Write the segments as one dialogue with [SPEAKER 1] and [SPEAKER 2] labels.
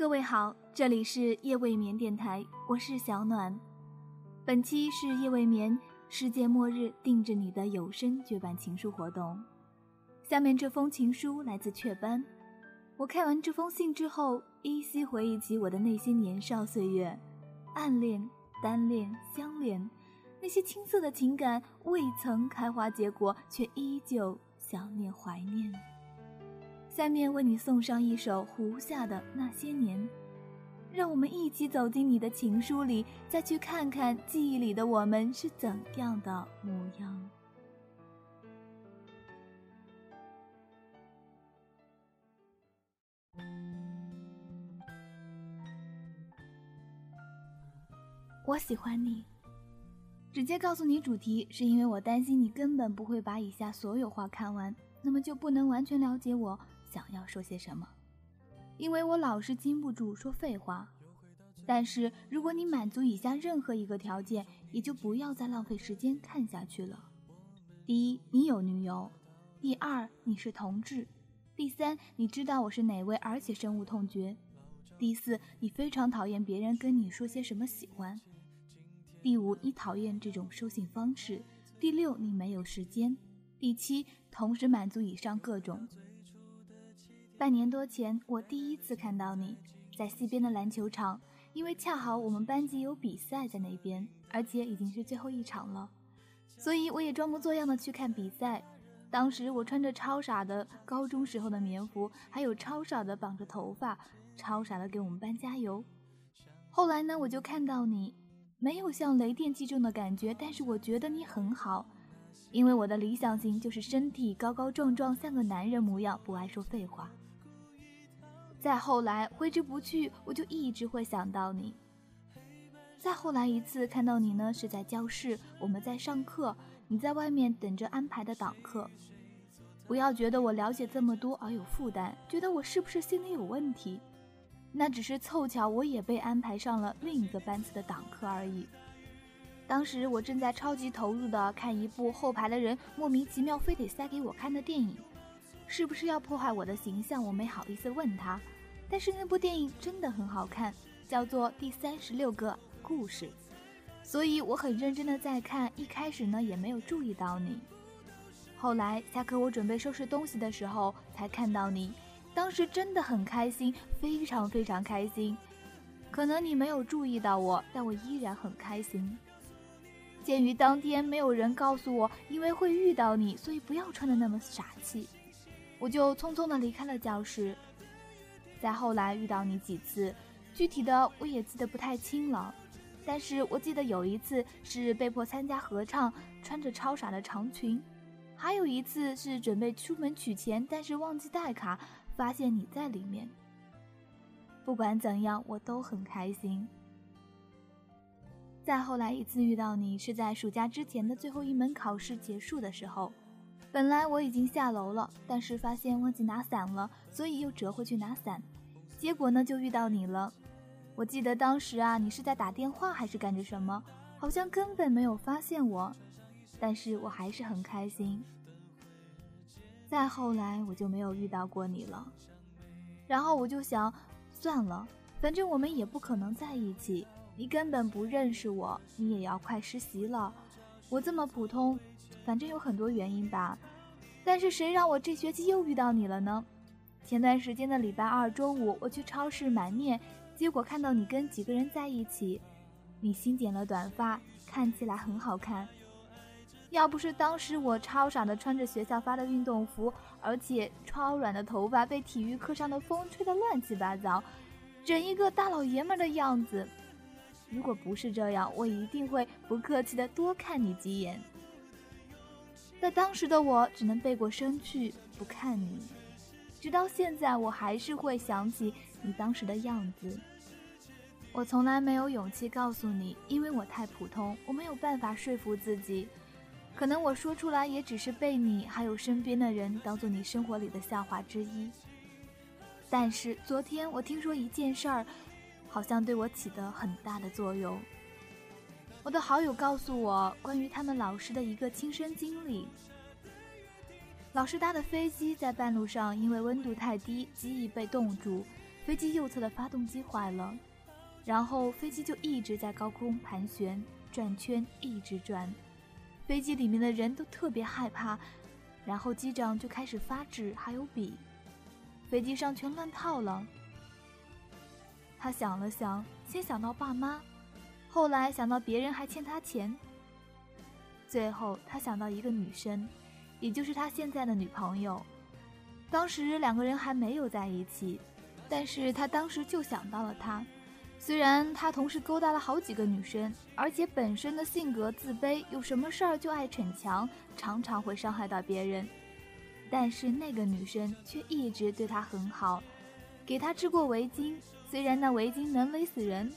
[SPEAKER 1] 各位好，这里是夜未眠电台，我是小暖。本期是夜未眠世界末日定制你的有声绝版情书活动。下面这封情书来自雀斑。我看完这封信之后，依稀回忆起我的那些年少岁月，暗恋、单恋、相恋，那些青涩的情感未曾开花结果，却依旧想念怀念。下面为你送上一首胡夏的《那些年》，让我们一起走进你的情书里，再去看看记忆里的我们是怎样的模样。我喜欢你，直接告诉你主题，是因为我担心你根本不会把以下所有话看完，那么就不能完全了解我。想要说些什么？因为我老是禁不住说废话。但是如果你满足以下任何一个条件，也就不要再浪费时间看下去了。第一，你有女友；第二，你是同志；第三，你知道我是哪位，而且深恶痛绝；第四，你非常讨厌别人跟你说些什么喜欢；第五，你讨厌这种收信方式；第六，你没有时间；第七，同时满足以上各种。半年多前，我第一次看到你在西边的篮球场，因为恰好我们班级有比赛在那边，而且已经是最后一场了，所以我也装模作样的去看比赛。当时我穿着超傻的高中时候的棉服，还有超傻的绑着头发，超傻的给我们班加油。后来呢，我就看到你，没有像雷电击中的感觉，但是我觉得你很好，因为我的理想型就是身体高高壮壮，像个男人模样，不爱说废话。再后来挥之不去，我就一直会想到你。再后来一次看到你呢，是在教室，我们在上课，你在外面等着安排的党课。不要觉得我了解这么多而有负担，觉得我是不是心里有问题？那只是凑巧，我也被安排上了另一个班次的党课而已。当时我正在超级投入的看一部后排的人莫名其妙非得塞给我看的电影。是不是要破坏我的形象？我没好意思问他，但是那部电影真的很好看，叫做《第三十六个故事》，所以我很认真的在看。一开始呢也没有注意到你，后来下课我准备收拾东西的时候才看到你，当时真的很开心，非常非常开心。可能你没有注意到我，但我依然很开心。鉴于当天没有人告诉我，因为会遇到你，所以不要穿的那么傻气。我就匆匆的离开了教室，再后来遇到你几次，具体的我也记得不太清了，但是我记得有一次是被迫参加合唱，穿着超傻的长裙，还有一次是准备出门取钱，但是忘记带卡，发现你在里面。不管怎样，我都很开心。再后来一次遇到你是在暑假之前的最后一门考试结束的时候。本来我已经下楼了，但是发现忘记拿伞了，所以又折回去拿伞。结果呢，就遇到你了。我记得当时啊，你是在打电话还是干着什么？好像根本没有发现我，但是我还是很开心。再后来我就没有遇到过你了，然后我就想，算了，反正我们也不可能在一起。你根本不认识我，你也要快实习了，我这么普通。反正有很多原因吧，但是谁让我这学期又遇到你了呢？前段时间的礼拜二中午，我去超市买面，结果看到你跟几个人在一起，你新剪了短发，看起来很好看。要不是当时我超傻的穿着学校发的运动服，而且超软的头发被体育课上的风吹得乱七八糟，整一个大老爷们的样子。如果不是这样，我一定会不客气的多看你几眼。在当时的我只能背过身去不看你，直到现在我还是会想起你当时的样子。我从来没有勇气告诉你，因为我太普通，我没有办法说服自己。可能我说出来也只是被你还有身边的人当做你生活里的笑话之一。但是昨天我听说一件事儿，好像对我起的很大的作用。我的好友告诉我关于他们老师的一个亲身经历。老师搭的飞机在半路上因为温度太低，机翼被冻住，飞机右侧的发动机坏了，然后飞机就一直在高空盘旋转圈，一直转。飞机里面的人都特别害怕，然后机长就开始发纸还有笔，飞机上全乱套了。他想了想，先想到爸妈，后来想到别人还欠他钱，最后他想到一个女生，也就是他现在的女朋友。当时两个人还没有在一起，但是他当时就想到了她。虽然他同时勾搭了好几个女生，而且本身的性格自卑，有什么事儿就爱逞强，常常会伤害到别人，但是那个女生却一直对他很好，给他织过围巾，虽然那围巾能勒死人，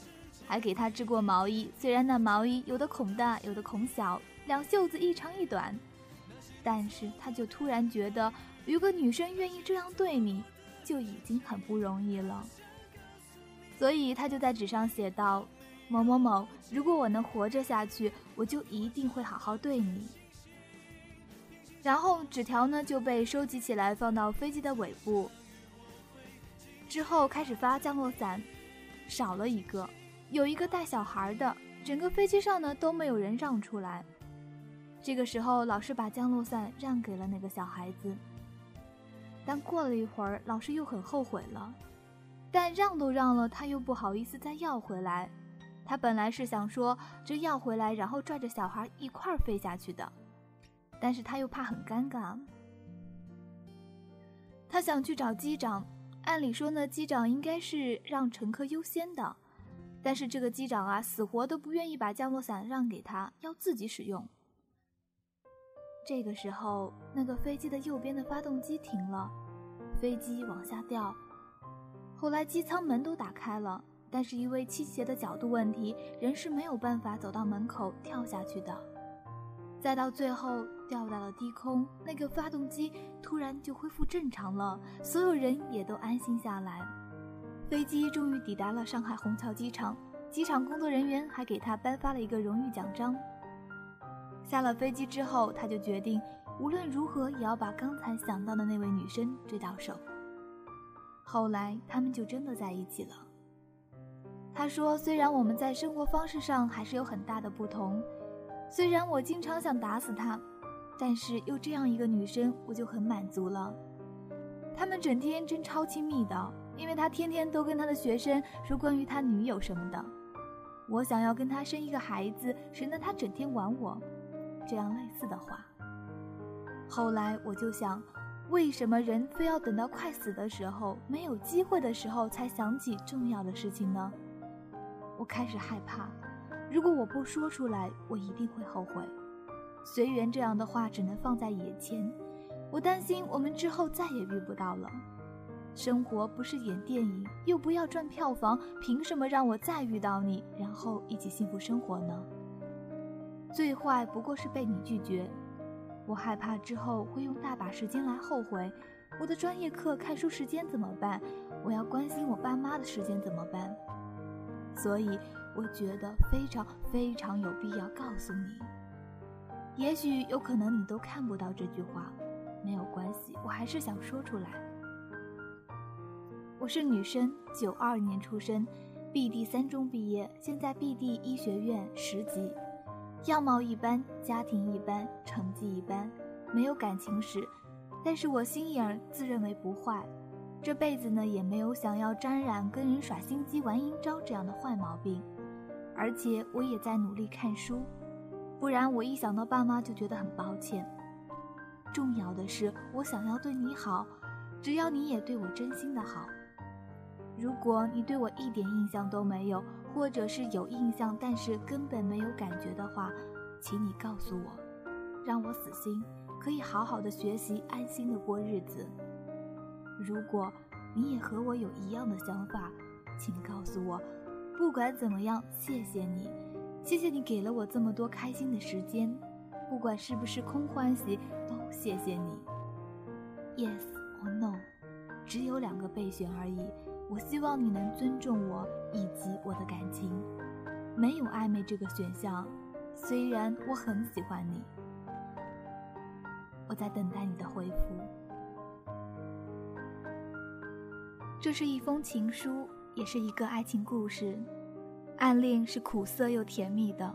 [SPEAKER 1] 还给他织过毛衣，虽然那毛衣有的孔大，有的孔小，两袖子一长一短，但是他就突然觉得，有个女生愿意这样对你，就已经很不容易了。所以他就在纸上写道：“某某某，如果我能活着下去，我就一定会好好对你。”然后纸条呢就被收集起来放到飞机的尾部。之后开始发降落伞，少了一个，有一个带小孩的，整个飞机上呢都没有人让出来。这个时候，老师把降落伞让给了那个小孩子，但过了一会儿，老师又很后悔了。但让都让了，他又不好意思再要回来。他本来是想说这要回来，然后拽着小孩一块儿飞下去的，但是他又怕很尴尬。他想去找机长，按理说呢，机长应该是让乘客优先的，但是这个机长啊，死活都不愿意把降落伞让给他，要自己使用。这个时候，那个飞机的右边的发动机停了，飞机往下掉。后来机舱门都打开了，但是因为倾斜的角度问题，人是没有办法走到门口跳下去的。再到最后掉到了低空，那个发动机突然就恢复正常了，所有人也都安心下来。飞机终于抵达了上海虹桥机场，机场工作人员还给他颁发了一个荣誉奖章。下了飞机之后，他就决定无论如何也要把刚才想到的那位女生追到手。后来，他们就真的在一起了。他说：“虽然我们在生活方式上还是有很大的不同，虽然我经常想打死他，但是有这样一个女生，我就很满足了。他们整天真超亲密的，因为他天天都跟他的学生说关于他女友什么的。我想要跟他生一个孩子，省得他整天玩我，这样类似的话。后来我就想。”为什么人非要等到快死的时候、没有机会的时候才想起重要的事情呢？我开始害怕，如果我不说出来，我一定会后悔。随缘这样的话只能放在眼前，我担心我们之后再也遇不到了。生活不是演电影，又不要赚票房，凭什么让我再遇到你，然后一起幸福生活呢？最坏不过是被你拒绝。我害怕之后会用大把时间来后悔，我的专业课看书时间怎么办？我要关心我爸妈的时间怎么办？所以我觉得非常非常有必要告诉你。也许有可能你都看不到这句话，没有关系，我还是想说出来。我是女生，九二年出生，BD 三中毕业，现在 BD 医学院十级。样貌一般，家庭一般，成绩一般，没有感情史，但是我心眼儿自认为不坏，这辈子呢也没有想要沾染跟人耍心机、玩阴招这样的坏毛病，而且我也在努力看书，不然我一想到爸妈就觉得很抱歉。重要的是，我想要对你好，只要你也对我真心的好。如果你对我一点印象都没有，或者是有印象，但是根本没有感觉的话，请你告诉我，让我死心，可以好好的学习，安心的过日子。如果你也和我有一样的想法，请告诉我。不管怎么样，谢谢你，谢谢你给了我这么多开心的时间，不管是不是空欢喜，都谢谢你。Yes or no，只有两个备选而已。我希望你能尊重我以及我的感情，没有暧昧这个选项。虽然我很喜欢你，我在等待你的回复。这是一封情书，也是一个爱情故事。暗恋是苦涩又甜蜜的，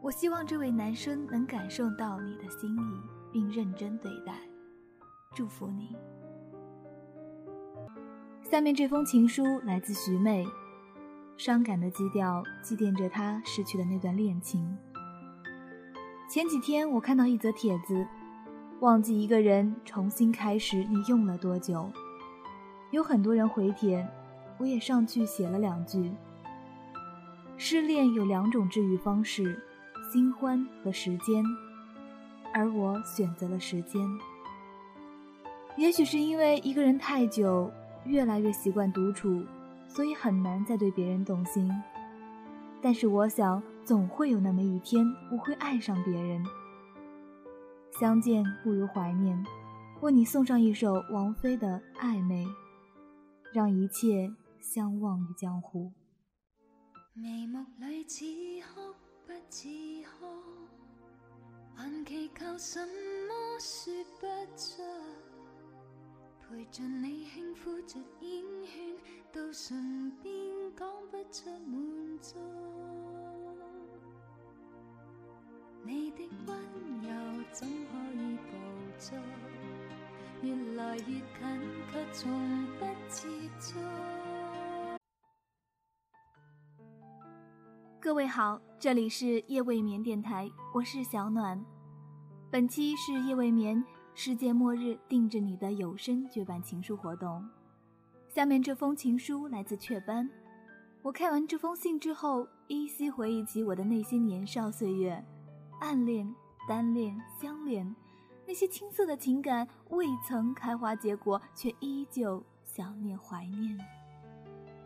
[SPEAKER 1] 我希望这位男生能感受到你的心意，并认真对待。祝福你。下面这封情书来自徐妹，伤感的基调祭奠着她失去的那段恋情。前几天我看到一则帖子，忘记一个人重新开始，你用了多久？有很多人回帖，我也上去写了两句。失恋有两种治愈方式，新欢和时间，而我选择了时间。也许是因为一个人太久，越来越习惯独处，所以很难再对别人动心。但是我想，总会有那么一天，我会爱上别人。相见不如怀念，为你送上一首王菲的《暧昧》。让一切相忘于江湖。
[SPEAKER 2] 眉目里似哭不似哭，还祈求什么说不出。陪着你轻抚着烟圈，到唇边讲不出满足。你的温柔怎可以捕捉？越来越近，却从不接触。
[SPEAKER 1] 各位好，这里是夜未眠电台，我是小暖。本期是夜未眠世界末日定制你的有声绝版情书活动。下面这封情书来自雀斑。我看完这封信之后，依稀回忆起我的那些年少岁月，暗恋、单恋、相恋。那些青涩的情感未曾开花结果，却依旧想念怀念。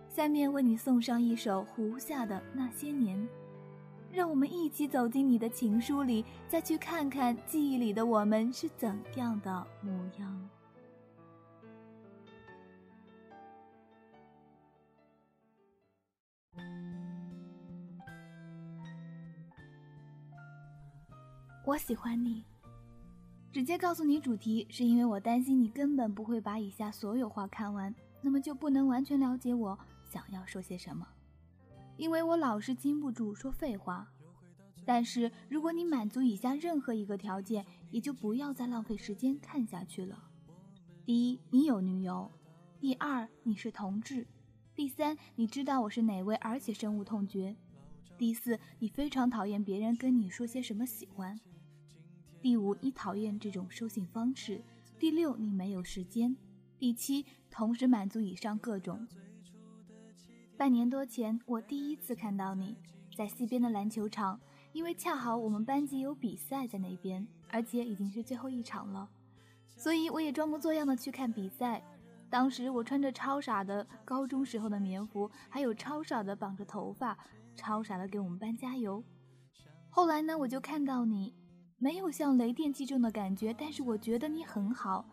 [SPEAKER 1] 下面为你送上一首胡夏的《那些年》，让我们一起走进你的情书里，再去看看记忆里的我们是怎样的模样。我喜欢你。直接告诉你主题，是因为我担心你根本不会把以下所有话看完，那么就不能完全了解我想要说些什么。因为我老是禁不住说废话。但是如果你满足以下任何一个条件，也就不要再浪费时间看下去了。第一，你有女友；第二，你是同志；第三，你知道我是哪位，而且深恶痛绝；第四，你非常讨厌别人跟你说些什么喜欢。第五，你讨厌这种收信方式；第六，你没有时间；第七，同时满足以上各种。半年多前，我第一次看到你在西边的篮球场，因为恰好我们班级有比赛在那边，而且已经是最后一场了，所以我也装模作样的去看比赛。当时我穿着超傻的高中时候的棉服，还有超傻的绑着头发，超傻的给我们班加油。后来呢，我就看到你。没有像雷电击中的感觉，但是我觉得你很好，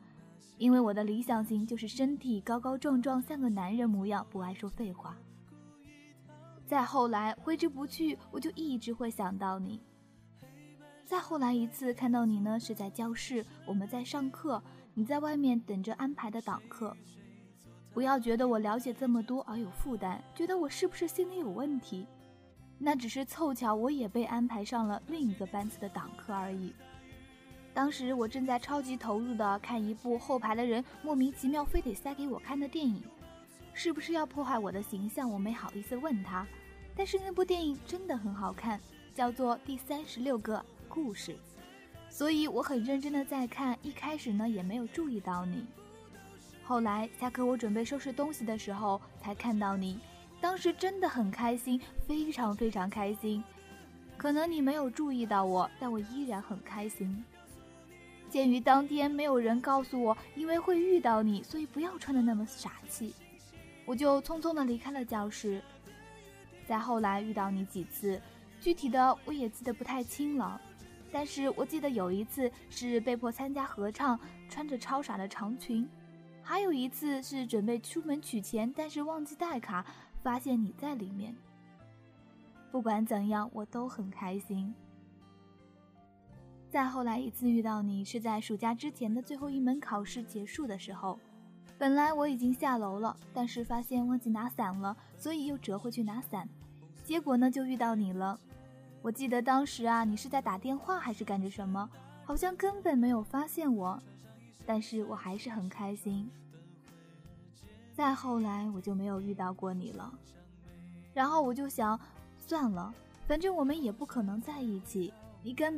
[SPEAKER 1] 因为我的理想型就是身体高高壮壮，像个男人模样，不爱说废话。再后来挥之不去，我就一直会想到你。再后来一次看到你呢，是在教室，我们在上课，你在外面等着安排的党课。不要觉得我了解这么多而有负担，觉得我是不是心里有问题？那只是凑巧，我也被安排上了另一个班次的党课而已。当时我正在超级投入的看一部后排的人莫名其妙非得塞给我看的电影，是不是要破坏我的形象？我没好意思问他。但是那部电影真的很好看，叫做《第三十六个故事》，所以我很认真的在看。一开始呢也没有注意到你，后来下课我准备收拾东西的时候才看到你。当时真的很开心，非常非常开心。可能你没有注意到我，但我依然很开心。鉴于当天没有人告诉我，因为会遇到你，所以不要穿的那么傻气，我就匆匆的离开了教室。再后来遇到你几次，具体的我也记得不太清了。但是我记得有一次是被迫参加合唱，穿着超傻的长裙；还有一次是准备出门取钱，但是忘记带卡。发现你在里面。不管怎样，我都很开心。再后来一次遇到你，是在暑假之前的最后一门考试结束的时候，本来我已经下楼了，但是发现忘记拿伞了，所以又折回去拿伞。结果呢，就遇到你了。我记得当时啊，你是在打电话还是干着什么？好像根本没有发现我，但是我还是很开心。再后来我就没有遇到过你了，然后我就想，算了，反正我们也不可能在一起，你根